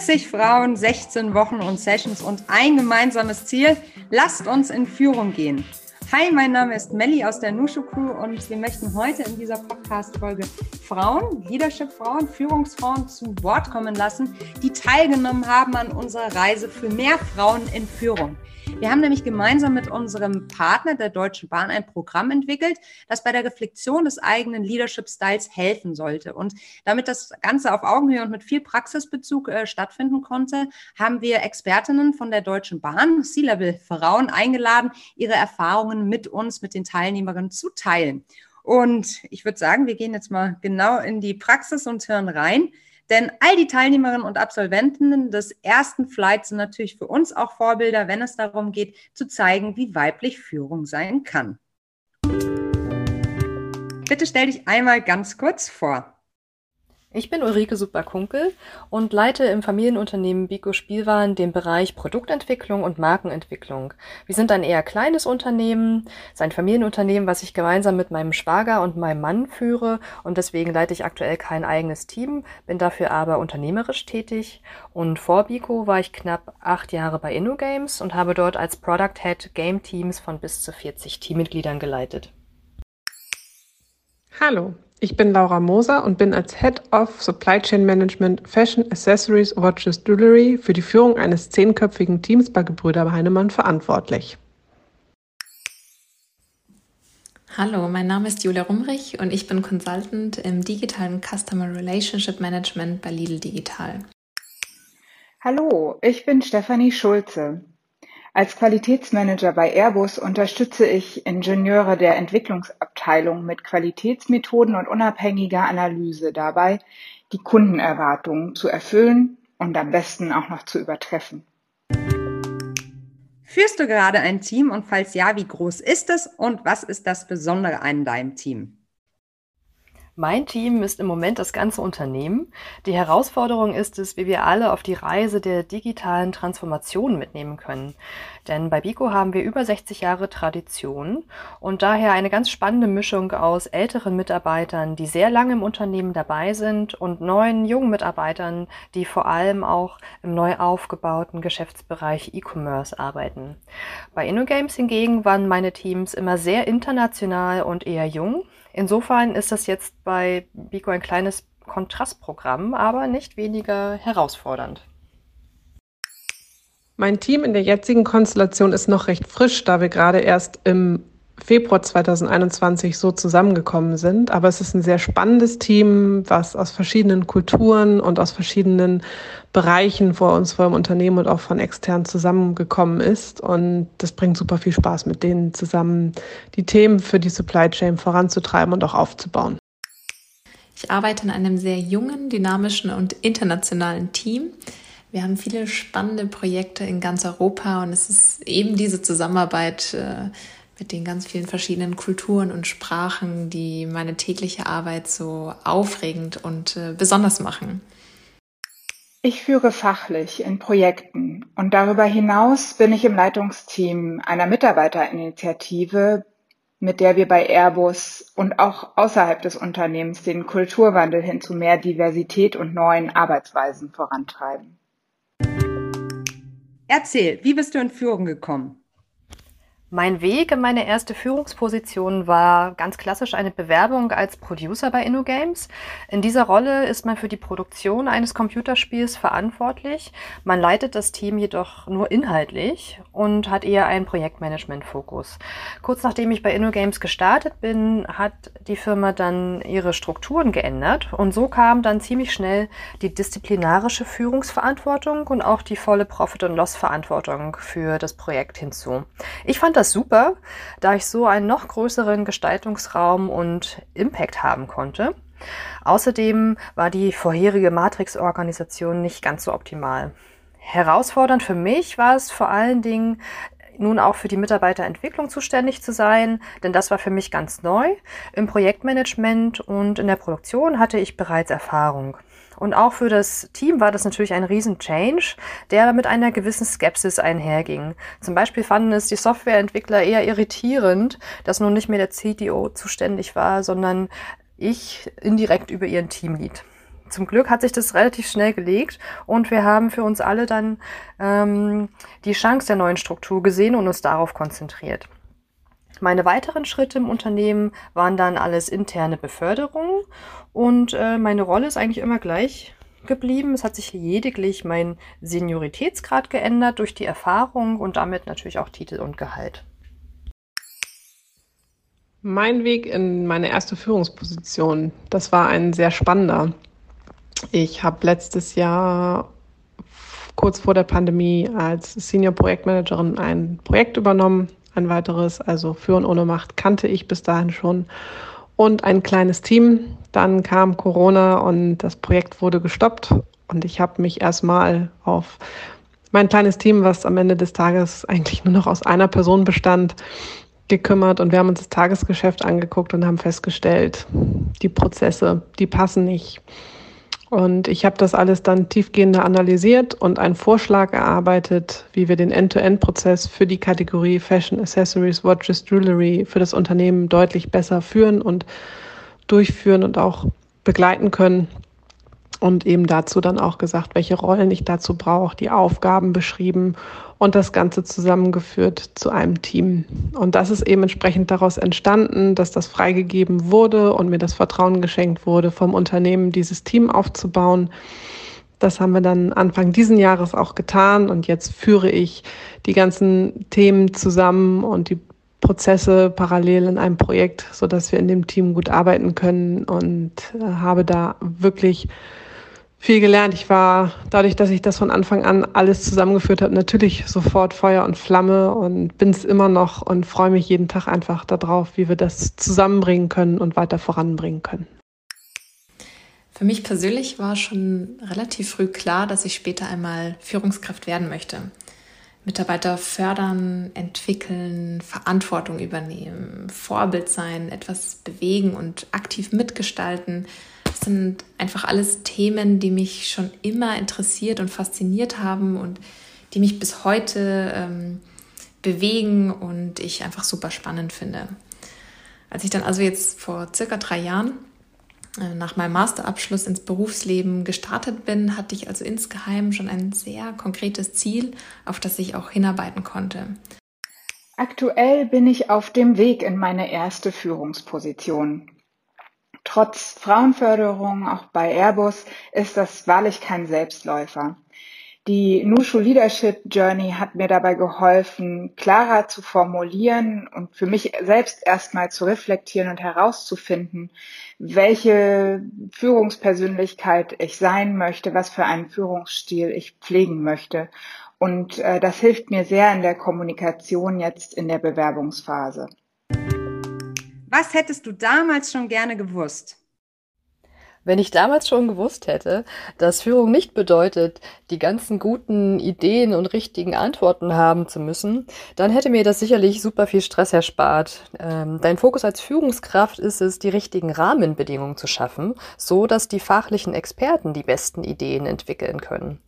40 Frauen, 16 Wochen und Sessions und ein gemeinsames Ziel. Lasst uns in Führung gehen. Hi, mein Name ist Melli aus der Nushu Crew und wir möchten heute in dieser Podcast-Folge Frauen, Leadership-Frauen, Führungsfrauen zu Wort kommen lassen, die teilgenommen haben an unserer Reise für mehr Frauen in Führung. Wir haben nämlich gemeinsam mit unserem Partner der Deutschen Bahn ein Programm entwickelt, das bei der Reflexion des eigenen Leadership-Styles helfen sollte. Und damit das Ganze auf Augenhöhe und mit viel Praxisbezug äh, stattfinden konnte, haben wir Expertinnen von der Deutschen Bahn, C-Level-Frauen, eingeladen, ihre Erfahrungen mit uns, mit den Teilnehmerinnen zu teilen. Und ich würde sagen, wir gehen jetzt mal genau in die Praxis und hören rein. Denn all die Teilnehmerinnen und Absolventen des ersten Flights sind natürlich für uns auch Vorbilder, wenn es darum geht, zu zeigen, wie weiblich Führung sein kann. Bitte stell dich einmal ganz kurz vor. Ich bin Ulrike Superkunkel und leite im Familienunternehmen Bico Spielwaren den Bereich Produktentwicklung und Markenentwicklung. Wir sind ein eher kleines Unternehmen, es ist ein Familienunternehmen, was ich gemeinsam mit meinem Schwager und meinem Mann führe und deswegen leite ich aktuell kein eigenes Team, bin dafür aber unternehmerisch tätig und vor Bico war ich knapp acht Jahre bei InnoGames und habe dort als Product Head Game Teams von bis zu 40 Teammitgliedern geleitet. Hallo, ich bin Laura Moser und bin als Head of Supply Chain Management Fashion Accessories Watches Jewelry für die Führung eines zehnköpfigen Teams bei Gebrüder Heinemann verantwortlich. Hallo, mein Name ist Julia Rumrich und ich bin Consultant im digitalen Customer Relationship Management bei Lidl Digital. Hallo, ich bin Stefanie Schulze. Als Qualitätsmanager bei Airbus unterstütze ich Ingenieure der Entwicklungsabteilung mit Qualitätsmethoden und unabhängiger Analyse dabei, die Kundenerwartungen zu erfüllen und am besten auch noch zu übertreffen. Führst du gerade ein Team und falls ja, wie groß ist es und was ist das Besondere an deinem Team? Mein Team ist im Moment das ganze Unternehmen. Die Herausforderung ist es, wie wir alle auf die Reise der digitalen Transformation mitnehmen können. Denn bei Bico haben wir über 60 Jahre Tradition und daher eine ganz spannende Mischung aus älteren Mitarbeitern, die sehr lange im Unternehmen dabei sind und neuen jungen Mitarbeitern, die vor allem auch im neu aufgebauten Geschäftsbereich E-Commerce arbeiten. Bei InnoGames hingegen waren meine Teams immer sehr international und eher jung. Insofern ist das jetzt bei Bico ein kleines Kontrastprogramm, aber nicht weniger herausfordernd. Mein Team in der jetzigen Konstellation ist noch recht frisch, da wir gerade erst im Februar 2021 so zusammengekommen sind. Aber es ist ein sehr spannendes Team, was aus verschiedenen Kulturen und aus verschiedenen Bereichen vor uns, vor dem Unternehmen und auch von extern zusammengekommen ist. Und das bringt super viel Spaß, mit denen zusammen die Themen für die Supply Chain voranzutreiben und auch aufzubauen. Ich arbeite in einem sehr jungen, dynamischen und internationalen Team. Wir haben viele spannende Projekte in ganz Europa und es ist eben diese Zusammenarbeit äh, mit den ganz vielen verschiedenen Kulturen und Sprachen, die meine tägliche Arbeit so aufregend und äh, besonders machen. Ich führe fachlich in Projekten und darüber hinaus bin ich im Leitungsteam einer Mitarbeiterinitiative, mit der wir bei Airbus und auch außerhalb des Unternehmens den Kulturwandel hin zu mehr Diversität und neuen Arbeitsweisen vorantreiben. Erzähl, wie bist du in Führung gekommen? Mein Weg in meine erste Führungsposition war ganz klassisch eine Bewerbung als Producer bei InnoGames. In dieser Rolle ist man für die Produktion eines Computerspiels verantwortlich. Man leitet das Team jedoch nur inhaltlich und hat eher einen Projektmanagement-Fokus. Kurz nachdem ich bei InnoGames gestartet bin, hat die Firma dann ihre Strukturen geändert und so kam dann ziemlich schnell die disziplinarische Führungsverantwortung und auch die volle Profit- und Loss-Verantwortung für das Projekt hinzu. Ich fand das super, da ich so einen noch größeren Gestaltungsraum und Impact haben konnte. Außerdem war die vorherige Matrix-Organisation nicht ganz so optimal. Herausfordernd für mich war es vor allen Dingen, nun auch für die Mitarbeiterentwicklung zuständig zu sein, denn das war für mich ganz neu. Im Projektmanagement und in der Produktion hatte ich bereits Erfahrung. Und auch für das Team war das natürlich ein Riesen-Change, der mit einer gewissen Skepsis einherging. Zum Beispiel fanden es die Softwareentwickler eher irritierend, dass nun nicht mehr der CTO zuständig war, sondern ich indirekt über ihren Teamlead. zum Glück hat sich das relativ schnell gelegt und wir haben für uns alle dann ähm, die Chance der neuen Struktur gesehen und uns darauf konzentriert. Meine weiteren Schritte im Unternehmen waren dann alles interne Beförderungen und äh, meine Rolle ist eigentlich immer gleich geblieben. Es hat sich lediglich mein Senioritätsgrad geändert durch die Erfahrung und damit natürlich auch Titel und Gehalt. Mein Weg in meine erste Führungsposition, das war ein sehr spannender. Ich habe letztes Jahr kurz vor der Pandemie als Senior Projektmanagerin ein Projekt übernommen, ein weiteres, also Führen ohne Macht kannte ich bis dahin schon und ein kleines Team. Dann kam Corona und das Projekt wurde gestoppt und ich habe mich erstmal auf mein kleines Team, was am Ende des Tages eigentlich nur noch aus einer Person bestand, gekümmert und wir haben uns das Tagesgeschäft angeguckt und haben festgestellt, die Prozesse, die passen nicht. Und ich habe das alles dann tiefgehender analysiert und einen Vorschlag erarbeitet, wie wir den End-to-End-Prozess für die Kategorie Fashion Accessories, Watches, Jewelry für das Unternehmen deutlich besser führen und durchführen und auch begleiten können und eben dazu dann auch gesagt, welche Rollen ich dazu brauche, die Aufgaben beschrieben und das Ganze zusammengeführt zu einem Team. Und das ist eben entsprechend daraus entstanden, dass das freigegeben wurde und mir das Vertrauen geschenkt wurde, vom Unternehmen dieses Team aufzubauen. Das haben wir dann Anfang diesen Jahres auch getan und jetzt führe ich die ganzen Themen zusammen und die Prozesse parallel in einem Projekt, so dass wir in dem Team gut arbeiten können und äh, habe da wirklich viel gelernt. Ich war dadurch, dass ich das von Anfang an alles zusammengeführt habe, natürlich sofort Feuer und Flamme und bin es immer noch und freue mich jeden Tag einfach darauf, wie wir das zusammenbringen können und weiter voranbringen können. Für mich persönlich war schon relativ früh klar, dass ich später einmal Führungskraft werden möchte. Mitarbeiter fördern, entwickeln, Verantwortung übernehmen, Vorbild sein, etwas bewegen und aktiv mitgestalten – sind einfach alles Themen, die mich schon immer interessiert und fasziniert haben und die mich bis heute ähm, bewegen und ich einfach super spannend finde. Als ich dann also jetzt vor circa drei Jahren äh, nach meinem Masterabschluss ins Berufsleben gestartet bin, hatte ich also insgeheim schon ein sehr konkretes Ziel, auf das ich auch hinarbeiten konnte. Aktuell bin ich auf dem Weg in meine erste Führungsposition. Trotz Frauenförderung, auch bei Airbus, ist das wahrlich kein Selbstläufer. Die Nushu Leadership Journey hat mir dabei geholfen, klarer zu formulieren und für mich selbst erstmal zu reflektieren und herauszufinden, welche Führungspersönlichkeit ich sein möchte, was für einen Führungsstil ich pflegen möchte. Und äh, das hilft mir sehr in der Kommunikation jetzt in der Bewerbungsphase. Was hättest du damals schon gerne gewusst? Wenn ich damals schon gewusst hätte, dass Führung nicht bedeutet, die ganzen guten Ideen und richtigen Antworten haben zu müssen, dann hätte mir das sicherlich super viel Stress erspart. Ähm, dein Fokus als Führungskraft ist es, die richtigen Rahmenbedingungen zu schaffen, so dass die fachlichen Experten die besten Ideen entwickeln können.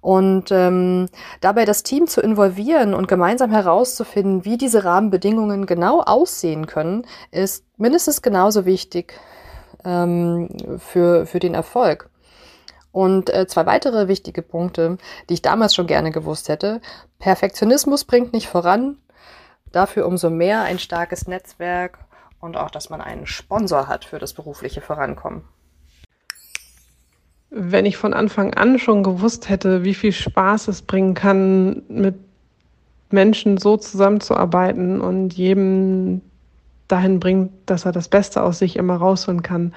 Und ähm, dabei das Team zu involvieren und gemeinsam herauszufinden, wie diese Rahmenbedingungen genau aussehen können, ist mindestens genauso wichtig ähm, für, für den Erfolg. Und äh, zwei weitere wichtige Punkte, die ich damals schon gerne gewusst hätte. Perfektionismus bringt nicht voran. Dafür umso mehr ein starkes Netzwerk und auch, dass man einen Sponsor hat für das berufliche Vorankommen. Wenn ich von Anfang an schon gewusst hätte, wie viel Spaß es bringen kann, mit Menschen so zusammenzuarbeiten und jedem dahin bringt, dass er das Beste aus sich immer rausholen kann.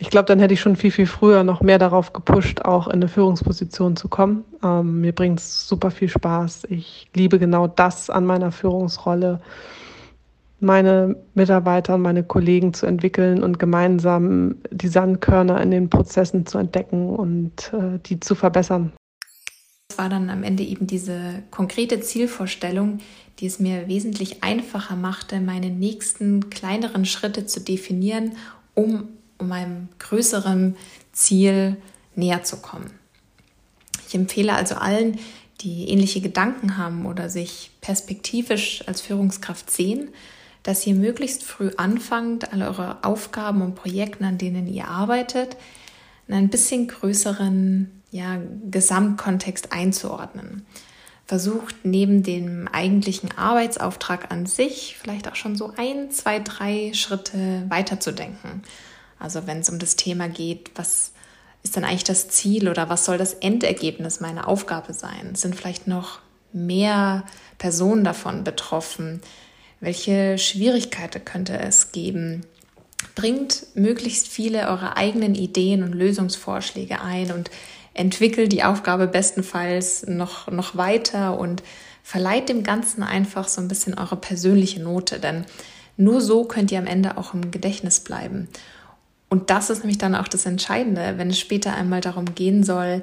Ich glaube, dann hätte ich schon viel, viel früher noch mehr darauf gepusht, auch in eine Führungsposition zu kommen. Ähm, mir bringt es super viel Spaß. Ich liebe genau das an meiner Führungsrolle, meine Mitarbeiter und meine Kollegen zu entwickeln und gemeinsam die Sandkörner in den Prozessen zu entdecken und äh, die zu verbessern. War dann am Ende eben diese konkrete Zielvorstellung, die es mir wesentlich einfacher machte, meine nächsten kleineren Schritte zu definieren, um, um einem größeren Ziel näher zu kommen. Ich empfehle also allen, die ähnliche Gedanken haben oder sich perspektivisch als Führungskraft sehen, dass ihr möglichst früh anfangt, alle eure Aufgaben und Projekte, an denen ihr arbeitet, in einen bisschen größeren ja, Gesamtkontext einzuordnen. Versucht neben dem eigentlichen Arbeitsauftrag an sich vielleicht auch schon so ein, zwei, drei Schritte weiterzudenken. Also wenn es um das Thema geht, was ist dann eigentlich das Ziel oder was soll das Endergebnis meiner Aufgabe sein? Sind vielleicht noch mehr Personen davon betroffen? Welche Schwierigkeiten könnte es geben? Bringt möglichst viele eure eigenen Ideen und Lösungsvorschläge ein und entwickelt die Aufgabe bestenfalls noch, noch weiter und verleiht dem Ganzen einfach so ein bisschen eure persönliche Note, denn nur so könnt ihr am Ende auch im Gedächtnis bleiben. Und das ist nämlich dann auch das Entscheidende, wenn es später einmal darum gehen soll,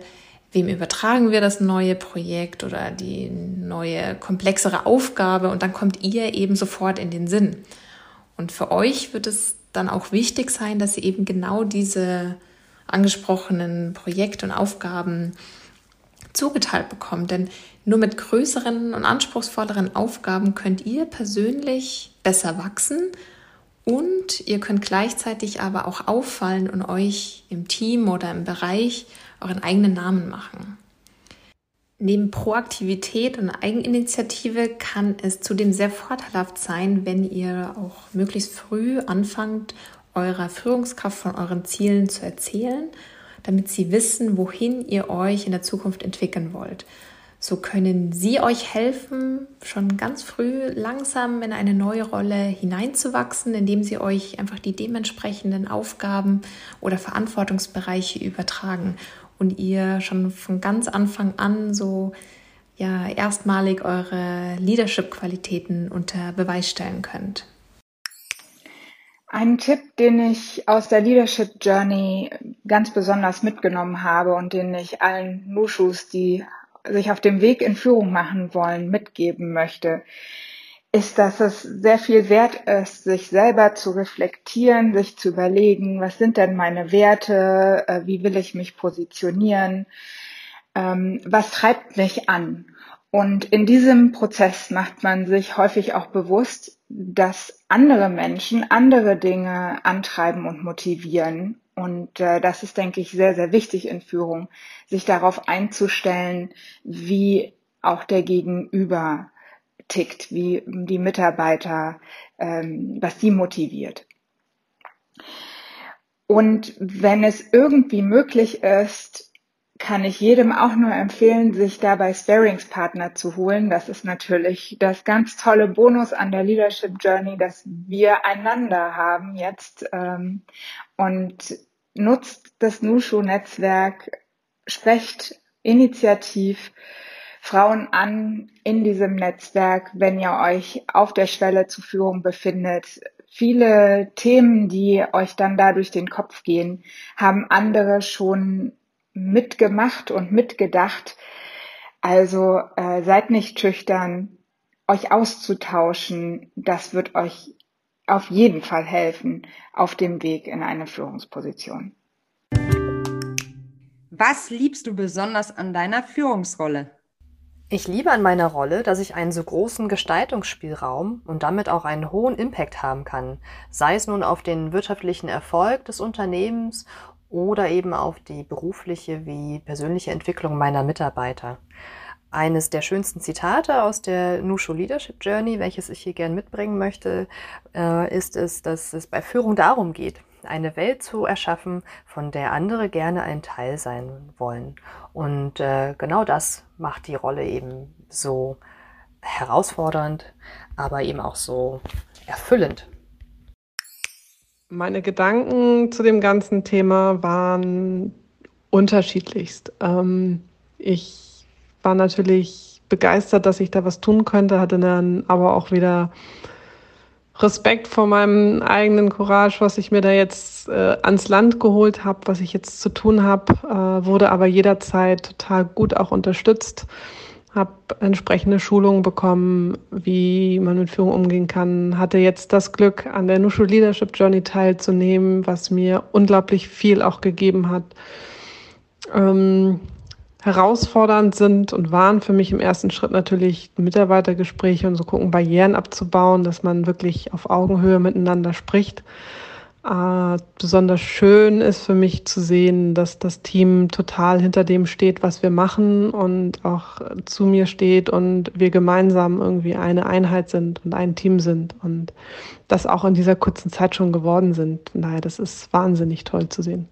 wem übertragen wir das neue Projekt oder die neue komplexere Aufgabe und dann kommt ihr eben sofort in den Sinn. Und für euch wird es dann auch wichtig sein, dass ihr eben genau diese angesprochenen Projekte und Aufgaben zugeteilt bekommt. Denn nur mit größeren und anspruchsvolleren Aufgaben könnt ihr persönlich besser wachsen und ihr könnt gleichzeitig aber auch auffallen und euch im Team oder im Bereich euren eigenen Namen machen. Neben Proaktivität und Eigeninitiative kann es zudem sehr vorteilhaft sein, wenn ihr auch möglichst früh anfangt, eurer Führungskraft von euren Zielen zu erzählen, damit sie wissen, wohin ihr euch in der Zukunft entwickeln wollt. So können sie euch helfen, schon ganz früh langsam in eine neue Rolle hineinzuwachsen, indem sie euch einfach die dementsprechenden Aufgaben oder Verantwortungsbereiche übertragen und ihr schon von ganz Anfang an so ja erstmalig eure Leadership-Qualitäten unter Beweis stellen könnt. Ein Tipp, den ich aus der Leadership Journey ganz besonders mitgenommen habe und den ich allen Nushus, die sich auf dem Weg in Führung machen wollen, mitgeben möchte, ist, dass es sehr viel wert ist, sich selber zu reflektieren, sich zu überlegen, was sind denn meine Werte, äh, wie will ich mich positionieren, ähm, was treibt mich an. Und in diesem Prozess macht man sich häufig auch bewusst, dass andere Menschen andere Dinge antreiben und motivieren. Und äh, das ist, denke ich, sehr, sehr wichtig in Führung, sich darauf einzustellen, wie auch der Gegenüber tickt, wie die Mitarbeiter, ähm, was die motiviert. Und wenn es irgendwie möglich ist, kann ich jedem auch nur empfehlen, sich dabei Sparingspartner zu holen. Das ist natürlich das ganz tolle Bonus an der Leadership Journey, dass wir einander haben jetzt ähm, und nutzt das Nushu-Netzwerk, sprecht initiativ Frauen an in diesem Netzwerk, wenn ihr euch auf der Schwelle zur Führung befindet. Viele Themen, die euch dann da durch den Kopf gehen, haben andere schon mitgemacht und mitgedacht. Also äh, seid nicht schüchtern, euch auszutauschen. Das wird euch auf jeden Fall helfen auf dem Weg in eine Führungsposition. Was liebst du besonders an deiner Führungsrolle? Ich liebe an meiner Rolle, dass ich einen so großen Gestaltungsspielraum und damit auch einen hohen Impact haben kann, sei es nun auf den wirtschaftlichen Erfolg des Unternehmens oder eben auf die berufliche wie persönliche Entwicklung meiner Mitarbeiter. Eines der schönsten Zitate aus der Nushu Leadership Journey, welches ich hier gern mitbringen möchte, äh, ist es, dass es bei Führung darum geht, eine Welt zu erschaffen, von der andere gerne ein Teil sein wollen. Und äh, genau das macht die Rolle eben so herausfordernd, aber eben auch so erfüllend. Meine Gedanken zu dem ganzen Thema waren unterschiedlichst. Ähm, ich war natürlich begeistert, dass ich da was tun könnte, hatte dann aber auch wieder Respekt vor meinem eigenen Courage, was ich mir da jetzt äh, ans Land geholt habe, was ich jetzt zu tun habe, äh, wurde aber jederzeit total gut auch unterstützt. Habe entsprechende Schulungen bekommen, wie man mit Führung umgehen kann. Hatte jetzt das Glück, an der Nushu Leadership Journey teilzunehmen, was mir unglaublich viel auch gegeben hat. Ähm, herausfordernd sind und waren für mich im ersten Schritt natürlich Mitarbeitergespräche und so gucken, Barrieren abzubauen, dass man wirklich auf Augenhöhe miteinander spricht. Äh, besonders schön ist für mich zu sehen, dass das Team total hinter dem steht, was wir machen und auch zu mir steht und wir gemeinsam irgendwie eine Einheit sind und ein Team sind und das auch in dieser kurzen Zeit schon geworden sind. Von das ist wahnsinnig toll zu sehen.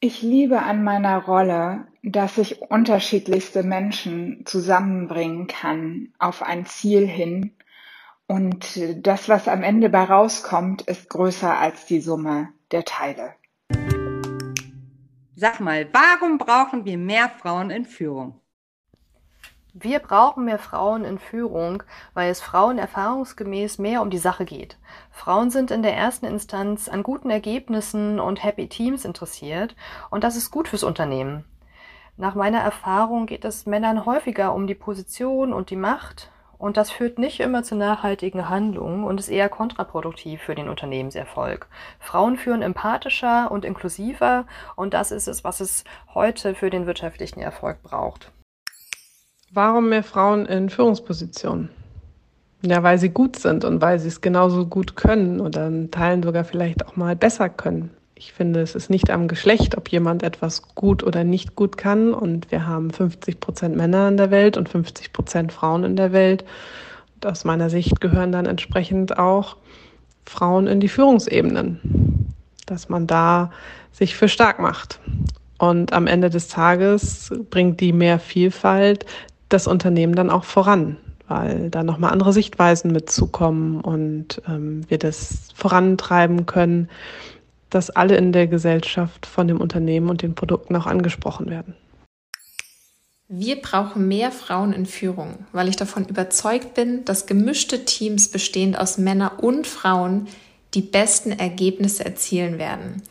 Ich liebe an meiner Rolle, dass ich unterschiedlichste Menschen zusammenbringen kann auf ein Ziel hin und das, was am Ende bei rauskommt, ist größer als die Summe der Teile. Sag mal, warum brauchen wir mehr Frauen in Führung? Wir brauchen mehr Frauen in Führung, weil es Frauen erfahrungsgemäß mehr um die Sache geht. Frauen sind in der ersten Instanz an guten Ergebnissen und Happy Teams interessiert und das ist gut fürs Unternehmen. Nach meiner Erfahrung geht es Männern häufiger um die Position und die Macht und das führt nicht immer zu nachhaltigen Handlungen und ist eher kontraproduktiv für den Unternehmenserfolg. Frauen führen empathischer und inklusiver und das ist es, was es heute für den wirtschaftlichen Erfolg braucht. Warum mehr Frauen in Führungspositionen? Ja, weil sie gut sind und weil sie es genauso gut können oder in Teilen sogar vielleicht auch mal besser können. Ich finde, es ist nicht am Geschlecht, ob jemand etwas gut oder nicht gut kann. Und wir haben 50 Prozent Männer in der Welt und 50 Prozent Frauen in der Welt. Und aus meiner Sicht gehören dann entsprechend auch Frauen in die Führungsebenen, dass man da sich für stark macht. Und am Ende des Tages bringt die mehr Vielfalt das Unternehmen dann auch voran, weil da nochmal andere Sichtweisen mitzukommen und ähm, wir das vorantreiben können dass alle in der Gesellschaft von dem Unternehmen und den Produkten auch angesprochen werden. Wir brauchen mehr Frauen in Führung, weil ich davon überzeugt bin, dass gemischte Teams bestehend aus Männern und Frauen die besten Ergebnisse erzielen werden.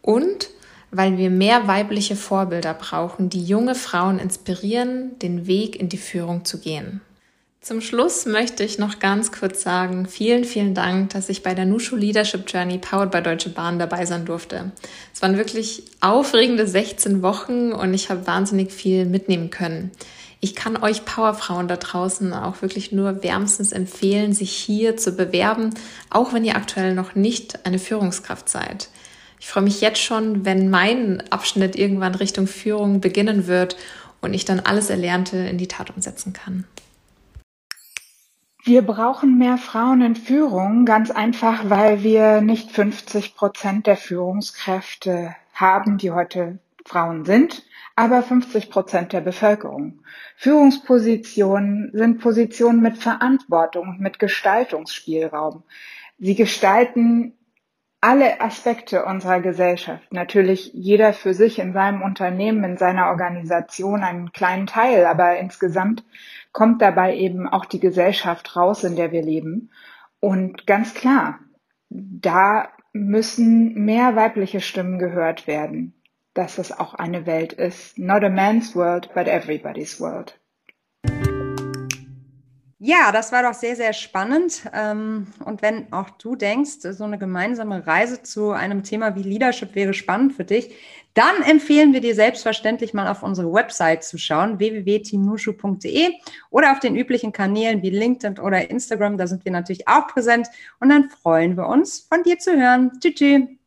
Und weil wir mehr weibliche Vorbilder brauchen, die junge Frauen inspirieren, den Weg in die Führung zu gehen. Zum Schluss möchte ich noch ganz kurz sagen, vielen, vielen Dank, dass ich bei der Nushu Leadership Journey Powered by Deutsche Bahn dabei sein durfte. Es waren wirklich aufregende 16 Wochen und ich habe wahnsinnig viel mitnehmen können. Ich kann euch Powerfrauen da draußen auch wirklich nur wärmstens empfehlen, sich hier zu bewerben, auch wenn ihr aktuell noch nicht eine Führungskraft seid. Ich freue mich jetzt schon, wenn mein Abschnitt irgendwann Richtung Führung beginnen wird und ich dann alles Erlernte in die Tat umsetzen kann. Wir brauchen mehr Frauen in Führung, ganz einfach, weil wir nicht 50 Prozent der Führungskräfte haben, die heute Frauen sind, aber 50 Prozent der Bevölkerung. Führungspositionen sind Positionen mit Verantwortung, mit Gestaltungsspielraum. Sie gestalten alle Aspekte unserer Gesellschaft. Natürlich jeder für sich in seinem Unternehmen, in seiner Organisation einen kleinen Teil, aber insgesamt kommt dabei eben auch die Gesellschaft raus, in der wir leben. Und ganz klar, da müssen mehr weibliche Stimmen gehört werden, dass es auch eine Welt ist. Not a man's world, but everybody's world. Ja, das war doch sehr, sehr spannend. Ähm, und wenn auch du denkst, so eine gemeinsame Reise zu einem Thema wie Leadership wäre spannend für dich, dann empfehlen wir dir selbstverständlich mal auf unsere Website zu schauen, www.teamnushu.de oder auf den üblichen Kanälen wie LinkedIn oder Instagram. Da sind wir natürlich auch präsent. Und dann freuen wir uns, von dir zu hören. Tschüss.